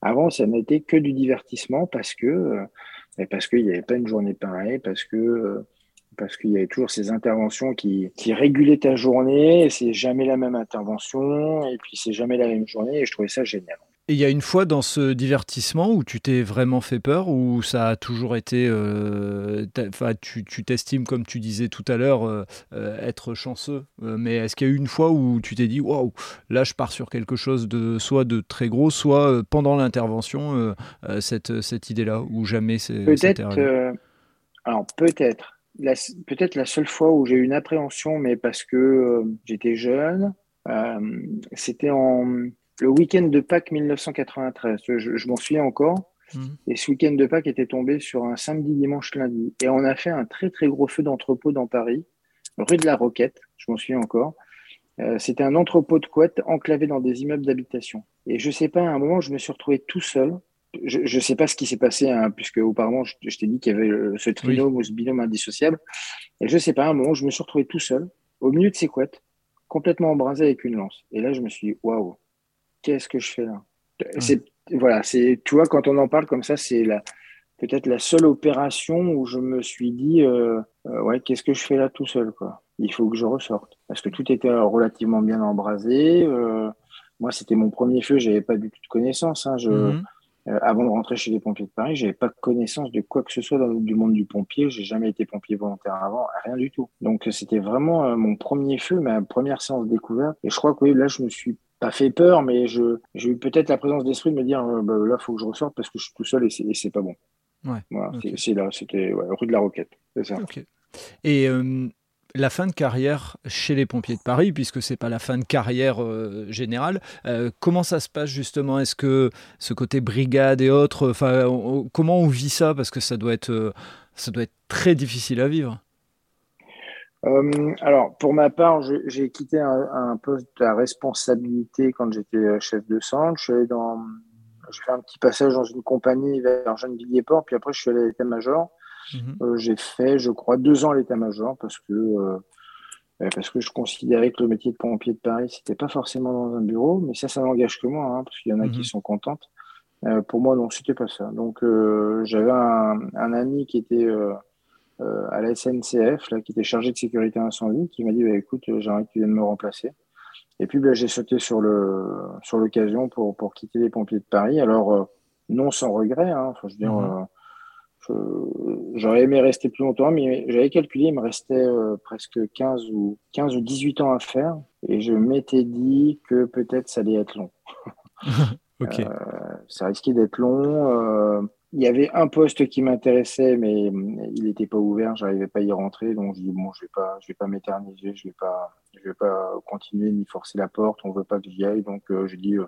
Avant, ça n'était que du divertissement parce que euh, parce qu'il n'y avait pas une journée pareille, parce que euh, parce qu'il y avait toujours ces interventions qui, qui régulaient ta journée, et c'est jamais la même intervention, et puis c'est jamais la même journée, et je trouvais ça génial. Et il y a une fois dans ce divertissement où tu t'es vraiment fait peur, où ça a toujours été. Euh, tu t'estimes, comme tu disais tout à l'heure, euh, euh, être chanceux. mais est-ce qu'il y a eu une fois où tu t'es dit, waouh, là je pars sur quelque chose de soit de très gros, soit pendant l'intervention, cette, cette idée-là, ou jamais c'est. Peut-être. alors peut-être. Peut-être la seule fois où j'ai eu une appréhension, mais parce que j'étais jeune, c'était en le week-end de Pâques 1993. Je, m'en souviens encore. Mhm. Et ce week-end de Pâques était tombé sur un samedi, dimanche, lundi. Et on a fait un très, très gros feu d'entrepôt dans Paris, rue de la Roquette. Je m'en souviens encore. Euh, c'était un entrepôt de couettes enclavé dans des immeubles d'habitation. Et je sais pas, à un moment, je me suis retrouvé tout seul. Je ne sais pas ce qui s'est passé, hein, puisque auparavant, je, t'ai dit qu'il y avait ce trinôme ou ce binôme indissociable. Et je sais pas, à un moment, je me suis retrouvé tout seul, au milieu de ces couettes, complètement embrasé avec une lance. Et là, je me suis dit, waouh, qu'est-ce que je fais là? C'est voilà, c'est tu vois quand on en parle comme ça, c'est la peut-être la seule opération où je me suis dit euh, euh, ouais qu'est-ce que je fais là tout seul quoi? Il faut que je ressorte parce que tout était relativement bien embrasé. Euh, moi, c'était mon premier feu, j'avais pas du tout de connaissance. Hein, je, mhm. avant de rentrer chez les pompiers de Paris, j'avais pas connaissance de quoi que ce soit dans, du monde du pompier. J'ai jamais été pompier volontaire avant, rien du tout. Donc c'était vraiment mon premier feu, ma première séance découverte. Et je crois que oui, là, je me suis pas fait peur, mais je, j'ai eu peut-être la présence d'esprit de me dire euh, bah, là, il faut que je ressorte parce que je suis tout seul et c'est, c'est pas bon. Ouais, voilà, c'est, là, c'était rue de la Roquette. C'est ça. Et euh, la fin de carrière chez les pompiers de Paris, puisque c'est pas la fin de carrière euh, générale, comment ça se passe justement? Est-ce que ce côté brigade et autres, comment on vit ça? Parce que ça doit être, ça doit être très difficile à vivre. alors, pour ma part, j'ai quitté un, poste à responsabilité quand j'étais chef de centre. Je dans, j'ai fait un petit passage dans une compagnie vers Gennevilliers-Port, puis après je suis allé à l'état-major. Mhm. j'ai fait, je crois, deux ans à l'état-major parce que euh, parce que je considérais que le métier de pompier de Paris, c'était pas forcément dans un bureau, mais ça, ça n'engage que moi, hein, parce qu'il y en a qui mhm. sont contentes. Euh, pour moi, non, c'était pas ça. Donc, euh, j'avais un, un, ami qui était euh, euh, à la SNCF, là, qui était chargé de sécurité incendie, qui m'a dit bah, écoute, j'aimerais que tu viennes me remplacer. Et puis, bah, j'ai sauté sur le sur l'occasion pour, pour quitter les pompiers de Paris. Alors, non sans regret, hein, enfin, je veux dire. Mhm. J'aurais aimé rester plus longtemps, mais j'avais calculé, il me restait euh, presque 15 ou, 15 ou 18 ans à faire. Et je m'étais dit que peut-être ça allait être long. ok. Euh, ça risquait d'être long. Euh, il y avait un poste qui m'intéressait, mais il n'était pas ouvert, j'arrivais pas à y rentrer. Donc je dis bon, je vais pas, je vais pas m'éterniser, je vais pas, je vais pas continuer ni forcer la porte. On veut pas que j'y aille. Donc j'ai dit, je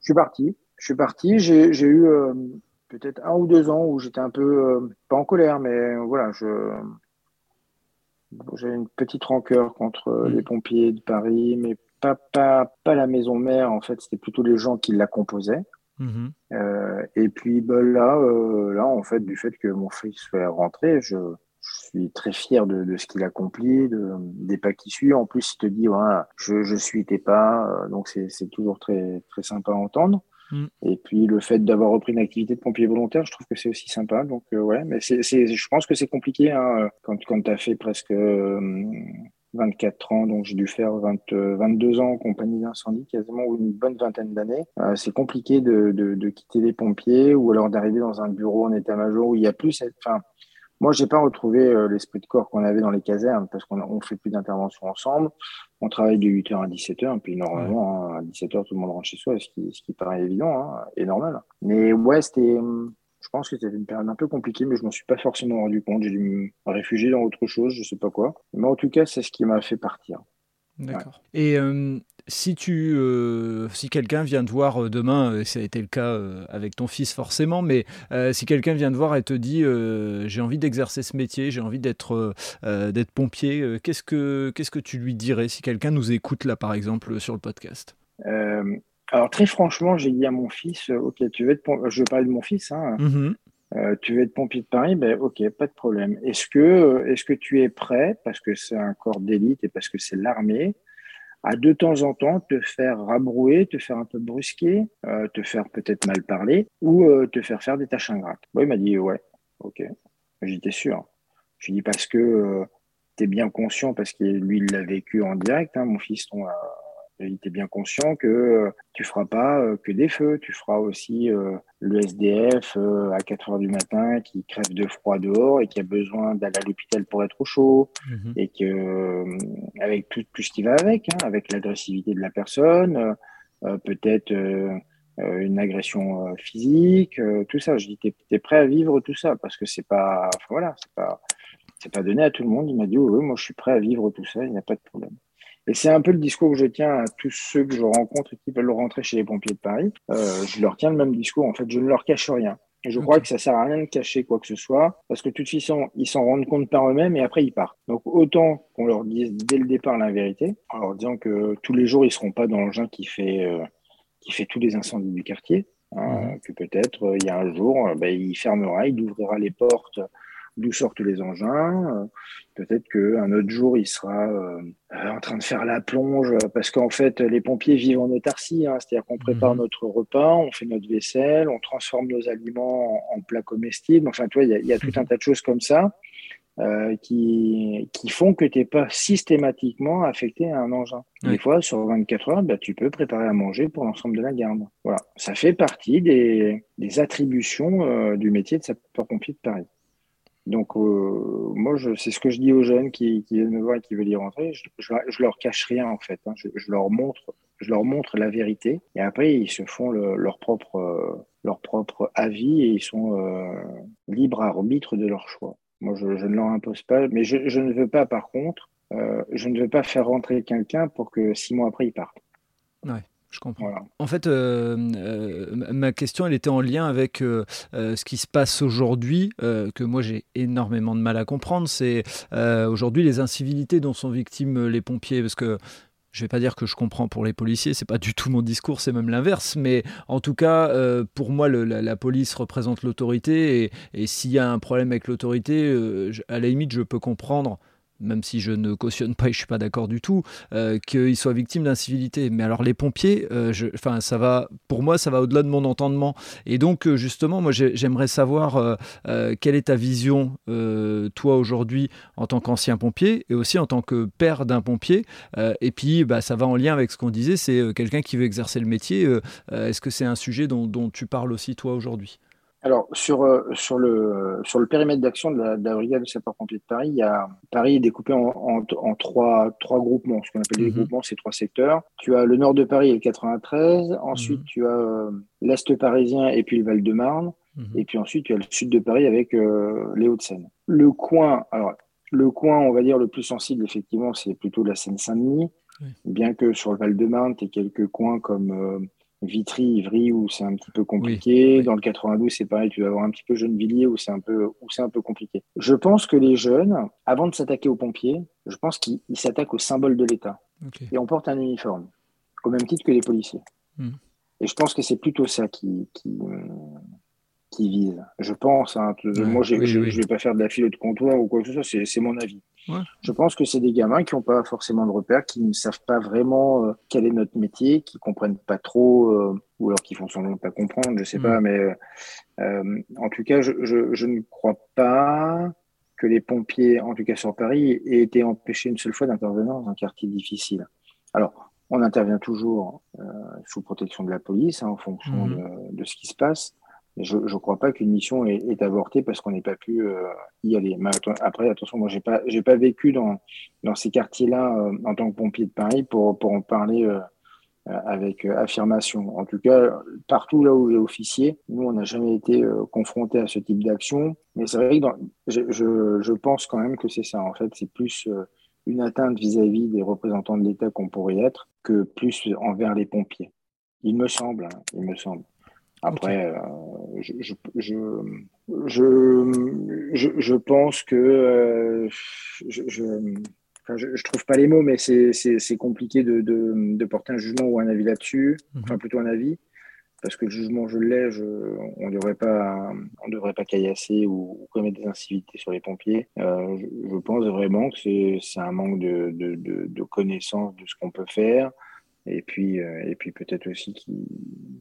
suis parti. Je suis parti. J'ai eu peut-être un ou deux ans où j'étais un peu, euh, pas en colère, mais voilà, je j'avais une petite rancœur contre euh, les mm. pompiers de Paris, mais pas, pas, pas la maison mère, en fait, c'était plutôt les gens qui la composaient. Mm-hmm. Euh, et puis ben, là, là, en fait, du fait que mon fils soit rentré, je, suis très fier de, de ce qu'il accomplit, de, des pas qui suivent. En plus, il te dit, voilà, je, je suis tes pas, donc c'est toujours très, très sympa à entendre. Mm. Et puis le fait d'avoir repris une activité de pompier volontaire, je trouve que c'est aussi sympa. Donc euh, ouais, mais c'est, je pense que c'est compliqué hein, quand, quand tu as fait presque 24 euh, ans, donc j'ai dû faire 22 euh, ans en compagnie d'incendie, quasiment une bonne vingtaine d'années. c'est compliqué de, quitter les pompiers ou alors d'arriver dans un bureau en état-major où il y a plus. Enfin, moi, j'ai pas retrouvé euh, l'esprit de corps qu'on avait dans les casernes parce qu'on on fait plus d'interventions ensemble. On travaille de 8h à 17h, puis normalement, hein, à 17h, tout le monde rentre chez soi, ce qui, ce qui paraît évident hein, et normal. Mais ouais, c'était, je pense que c'était une période un peu compliquée, mais je m'en suis pas forcément rendu compte. J'ai dû me réfugier dans autre chose, je sais pas quoi. Mais en tout cas, c'est ce qui m'a fait partir. D'accord. Et euh, si tu, euh, si quelqu'un vient te voir euh, demain, euh, ça a été le cas avec ton fils forcément, mais si quelqu'un vient te voir et te dit j'ai envie d'exercer ce métier, j'ai envie d'être d'être pompier, qu'est-ce que qu'est-ce que tu lui dirais si quelqu'un nous écoute là par exemple sur le podcast? Alors très franchement, j'ai dit à mon fils, ok, tu veux être, je vais parler de mon fils, hein, mmh tu veux être pompier de Paris, ben ok, pas de problème. Est-ce que est-ce que tu es prêt? Parce que c'est un corps d'élite et parce que c'est l'armée à de temps en temps te faire rabrouer, te faire un peu brusquer, euh, te faire peut-être mal parler ou euh, te faire faire des tâches ingrates. il m'a dit ouais, ok. J'étais sûr. Je lui dis parce que euh, tu es bien conscient, parce que lui, il l'a vécu en direct, hein, mon fils, ton, il était bien conscient que euh, tu feras pas euh, que des feux, tu feras aussi euh, le SDF à 4 heures du matin qui crève de froid dehors et qui a besoin d'aller à l'hôpital pour être au chaud mhm. et que avec tout, tout, ce qui va avec, hein, avec l'agressivité de la personne, peut-être une agression physique, tout ça. Je dis, tu es, prêt à vivre tout ça? Parce que c'est pas, voilà, c'est pas, c'est pas donné à tout le monde. Il m'a dit, oui, moi je suis prêt à vivre tout ça, il n'y a pas de problème. Et c'est un peu le discours que je tiens à tous ceux que je rencontre et qui veulent rentrer chez les pompiers de Paris. Euh, je leur tiens le même discours. En fait, je ne leur cache rien. Et je crois que ça sert à rien de cacher quoi que ce soit, parce que de toute façon, ils s'en rendent compte par eux-mêmes et après ils partent. Donc autant qu'on leur dise dès le départ la vérité, en leur disant que tous les jours ils seront pas dans l'engin qui fait euh, qui fait tous les incendies du quartier, hein, mmh. que peut-être euh, il y a un jour, ben, il fermera, il ouvrira les portes d'où sortent les engins. Euh, peut-être qu'un autre jour, il sera euh, en train de faire la plonge, parce qu'en fait, les pompiers vivent en autarcie, hein, c'est-à-dire qu'on prépare mhm. notre repas, on fait notre vaisselle, on transforme nos aliments en, plats comestibles. Enfin, tu vois, il y, a tout un tas de choses comme ça. Euh, qui, qui font que tu n'es pas systématiquement affecté à un engin. Des fois, sur 24 heures, bah, tu peux préparer à manger pour l'ensemble de la garde. Voilà. Ça fait partie des, des attributions du métier de sapeur-pompier de Paris. Donc, euh, moi, c'est ce que je dis aux jeunes qui, viennent me voir et qui veulent y rentrer. Je, je, leur cache rien, en fait. Hein. Je, leur montre, je leur montre la vérité. Et après, ils se font leur, propre, leur propre avis et ils sont euh, libres arbitres de leur choix. Moi, je, ne leur impose pas. Mais je, ne veux pas, par contre, euh, je ne veux pas faire rentrer quelqu'un pour que six mois après, il parte. Ouais. Je comprends. En fait, euh, euh, ma question, elle était en lien avec euh, ce qui se passe aujourd'hui, que moi j'ai énormément de mal à comprendre. C'est aujourd'hui les incivilités dont sont victimes les pompiers, parce que je ne vais pas dire que je comprends pour les policiers, c'est pas du tout mon discours, c'est même l'inverse. Mais en tout cas, pour moi, la, police représente l'autorité, et, et s'il y a un problème avec l'autorité, à la limite, je peux comprendre même si je ne cautionne pas et je suis pas d'accord du tout, euh, qu'ils soient victimes d'incivilité. Mais alors les pompiers, euh, ça va, pour moi ça va au-delà de mon entendement. Et donc euh, justement, moi j'aimerais savoir quelle est ta vision, toi aujourd'hui en tant qu'ancien pompier et aussi en tant que père d'un pompier. et puis bah, ça va en lien avec ce qu'on disait, c'est quelqu'un qui veut exercer le métier. Est-ce que c'est un sujet dont tu parles aussi toi aujourd'hui? Alors, sur, euh, sur, le, sur le périmètre d'action de la, de la brigade de sapeurs-pompiers de Paris, il y a, Paris est découpé en, en, trois, trois groupements, ce qu'on appelle les mhm. groupements, c'est trois secteurs. Tu as le nord de Paris et le 93, ensuite mhm. tu as euh, l'est parisien et puis le Val-de-Marne, mhm. et puis ensuite tu as le sud de Paris avec euh, les Hauts-de-Seine. Le coin, alors, le coin, on va dire, le plus sensible, effectivement, c'est plutôt la Seine-Saint-Denis, bien que sur le Val-de-Marne, tu as quelques coins comme Vitry, Ivry, où c'est un petit peu compliqué. Dans le 92, c'est pareil, tu vas avoir un petit peu Gennevilliers, où c'est un peu, où c'est un peu compliqué. Je pense que les jeunes, avant de s'attaquer aux pompiers, je pense qu'ils s'attaquent au symbole de l'État. Et on porte un uniforme, au même titre que les policiers. Hmm. Et je pense que c'est plutôt ça qui, qui, qui vise. Je pense, hein, moi je ne vais pas faire de la file de comptoir ou quoi que ce soit, c'est mon avis. Je pense que c'est des gamins qui n'ont pas forcément de repères, qui ne savent pas vraiment euh, quel est notre métier, qui comprennent pas trop, euh, ou alors qui font semblant de pas comprendre, je sais pas, mm. mais euh, en tout cas, je, je, ne crois pas que les pompiers, en tout cas sur Paris, aient été empêchés une seule fois d'intervenir dans un quartier difficile. Alors, on intervient toujours sous protection de la police, hein, en fonction mm. de, de, ce qui se passe. Je ne crois pas qu'une mission est, avortée parce qu'on n'ait pas pu euh, y aller. Mais après, attention, moi, j'ai pas, j'ai pas vécu dans, dans ces quartiers-là euh, en tant que pompier de Paris pour, pour en parler euh, avec affirmation. En tout cas, partout là où j'ai officié, nous, on n'a jamais été confrontés à ce type d'action. Mais c'est vrai que je, je, je, pense quand même que c'est ça. En fait, c'est plus une atteinte vis-à-vis des représentants de l'État qu'on pourrait être que plus envers les pompiers. Il me semble, hein, il me semble. Après, euh, je, je, je, je, pense que euh, je, je, trouve pas les mots, mais c'est compliqué de, de, de, porter un jugement ou un avis là-dessus, mhm. enfin plutôt un avis, parce que le jugement, je l'ai, on ne devrait pas, on devrait pas caillasser ou, commettre des incivilités sur les pompiers. Euh, je, pense vraiment que c'est un manque de, de, de connaissance de ce qu'on peut faire et puis, euh, et puis peut-être aussi qui,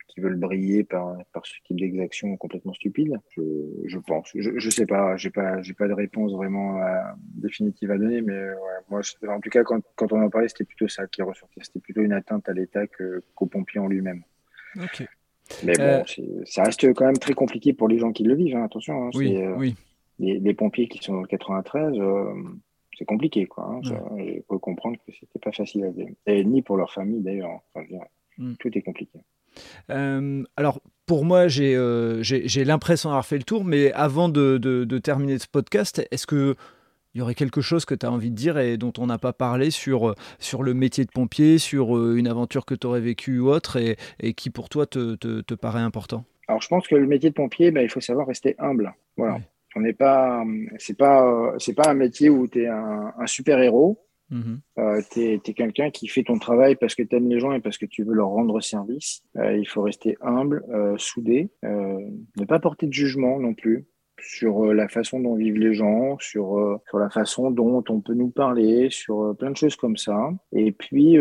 qui veulent briller par, par ce type d'exaction complètement stupide. Je, je pense. Je, je sais pas. J'ai pas, j'ai pas de réponse vraiment euh, définitive à donner, mais ouais, moi, en tout cas, quand, quand on en parlait, c'était plutôt ça qui ressortait. C'était plutôt une atteinte à l'État qu'au pompier en lui-même. Ok. Mais bon, euh... ça reste quand même très compliqué pour les gens qui le vivent. Hein, attention. Hein, oui, oui. Les, les, pompiers qui sont dans le 93 c'est compliqué, quoi. Hein. Je peux comprendre que c'était pas facile à vivre. Et ni pour leur famille, d'ailleurs. Mm. Tout est compliqué. Euh, alors, pour moi, euh, j'ai l'impression d'avoir fait le tour, mais avant de, de, terminer ce podcast, est-ce que il y aurait quelque chose que tu as envie de dire et dont on n'a pas parlé sur, sur le métier de pompier, sur euh, une aventure que tu aurais vécue ou autre, et, et, qui pour toi te, te, te, paraît important? Alors, je pense que le métier de pompier, ben, il faut savoir rester humble. Voilà. On n'est pas, c'est pas, c'est pas un métier où tu es un, super héros. Mhm. Euh, tu es, quelqu'un qui fait ton travail parce que tu aimes les gens et parce que tu veux leur rendre service. Euh, il faut rester humble, euh, soudé, ne pas porter de jugement non plus sur la façon dont vivent les gens, sur, sur la façon dont on peut nous parler, sur plein de choses comme ça. Et puis,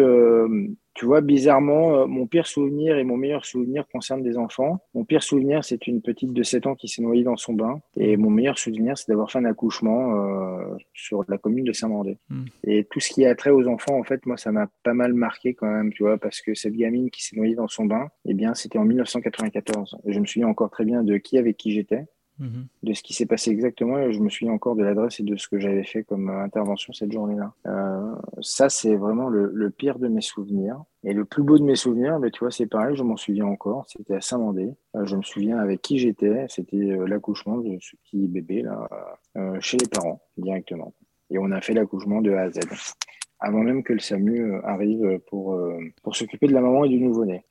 tu vois, bizarrement, euh, mon pire souvenir et mon meilleur souvenir concernent des enfants. Mon pire souvenir, c'est une petite de 7 ans qui s'est noyée dans son bain. Et mon meilleur souvenir, c'est d'avoir fait un accouchement euh, sur la commune de Saint-Mandé. Hmm. Et tout ce qui a trait aux enfants, en fait, moi, ça m'a pas mal marqué quand même, tu vois, parce que cette gamine qui s'est noyée dans son bain, eh bien, c'était en 1994. Et je me souviens encore très bien de qui avec qui j'étais. Mhm. de ce qui s'est passé exactement. Et je me souviens encore de l'adresse et de ce que j'avais fait comme euh, intervention cette journée-là. Euh, ça, c'est vraiment le, pire de mes souvenirs. Et le plus beau de mes souvenirs, mais tu vois, c'est pareil, je m'en souviens encore. C'était à Saint-Mandé. Euh, je me souviens avec qui j'étais. C'était l'accouchement de ce petit bébé là, chez les parents directement. Et on a fait l'accouchement de A à Z. avant même que le SAMU arrive pour, pour s'occuper de la maman et du nouveau-né.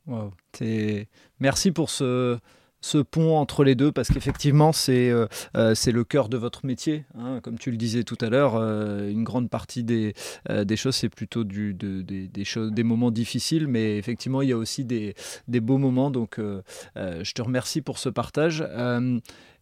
Merci pour ce, ce pont entre les deux parce qu'effectivement c'est euh, euh, le cœur de votre métier hein, comme tu le disais tout à l'heure euh, une grande partie des, des choses c'est plutôt du, des, choses, des moments difficiles mais effectivement il y a aussi des, des beaux moments. Donc je te remercie pour ce partage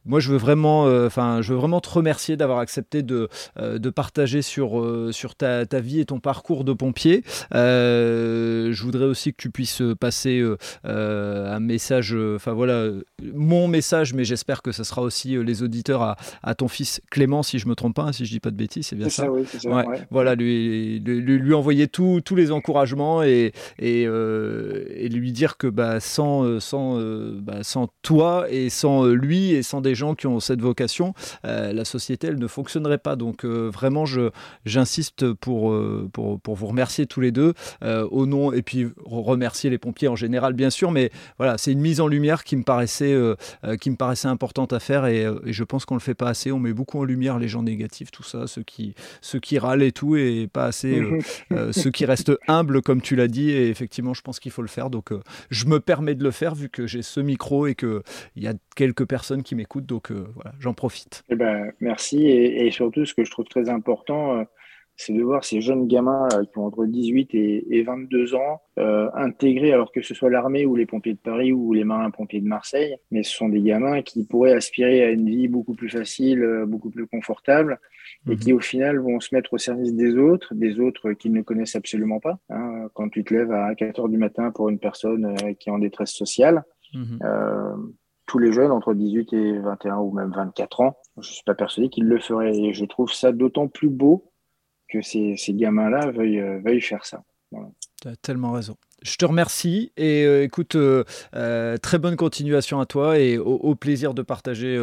moi, je veux vraiment, euh, enfin, je veux vraiment te remercier d'avoir accepté de, euh, de partager sur, euh, sur ta, ta, vie et ton parcours de pompier. je voudrais aussi que tu puisses passer un message, enfin voilà, mon message, mais j'espère que ce sera aussi les auditeurs à, à, ton fils Clément, si je me trompe pas, hein, si je dis pas de bêtises, c'est bien ça. ça, oui, ça ouais. Voilà, lui, lui, lui envoyer tous les encouragements et, et, et, lui dire que bah, sans, sans, bah, sans toi et sans lui et sans des gens qui ont cette vocation, euh, la société, elle ne fonctionnerait pas. Donc euh, vraiment, j'insiste pour, euh, pour, pour, vous remercier tous les deux au nom, et puis remercier les pompiers en général, bien sûr, mais voilà, c'est une mise en lumière qui me paraissait, qui me paraissait importante à faire, et, je pense qu'on le fait pas assez. On met beaucoup en lumière les gens négatifs, tout ça, ceux qui, ceux qui râlent et tout, et pas assez ceux qui restent humbles, comme tu l'as dit, et effectivement, je pense qu'il faut le faire. Donc je me permets de le faire vu que j'ai ce micro et qu'il y a quelques personnes qui m'écoutent. Donc euh, voilà, j'en profite. Eh ben, merci. Et, surtout, ce que je trouve très important, euh, c'est de voir ces jeunes gamins qui ont entre 18 et, 22 ans euh, intégrés, alors que ce soit l'armée ou les pompiers de Paris ou les marins-pompiers de Marseille, mais ce sont des gamins qui pourraient aspirer à une vie beaucoup plus facile, beaucoup plus confortable, et mhm. qui au final vont se mettre au service des autres, des autres qu'ils ne connaissent absolument pas. Hein. Quand tu te lèves à 4 heures du matin pour une personne qui est en détresse sociale, mhm tous les jeunes entre 18 et 21 ou même 24 ans, je ne suis pas persuadé qu'ils le feraient. Et je trouve ça d'autant plus beau que ces, gamins-là veuillent, euh, veuillent, faire ça. Tu as tellement raison. Je te remercie et euh, écoute, euh, très bonne continuation à toi et au, plaisir de partager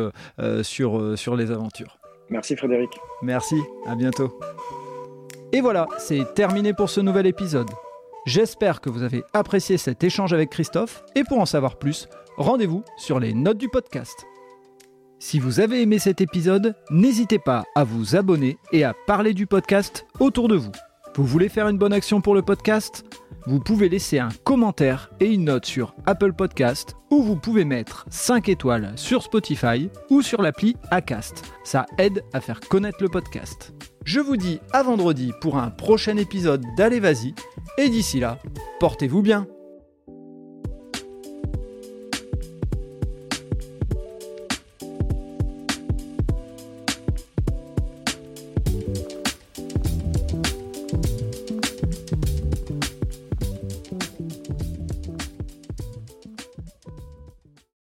sur, sur les aventures. Merci Frédéric. Merci, à bientôt. Et voilà, c'est terminé pour ce nouvel épisode. J'espère que vous avez apprécié cet échange avec Christophe et pour en savoir plus, rendez-vous sur les notes du podcast. Si vous avez aimé cet épisode, n'hésitez pas à vous abonner et à parler du podcast autour de vous. Vous voulez faire une bonne action pour le podcast? Vous pouvez laisser un commentaire et une note sur Apple Podcast ou vous pouvez mettre 5 étoiles sur Spotify ou sur l'appli Acast. Ça aide à faire connaître le podcast. Je vous dis à vendredi pour un prochain épisode d'Allez Vas-y et d'ici là, portez-vous bien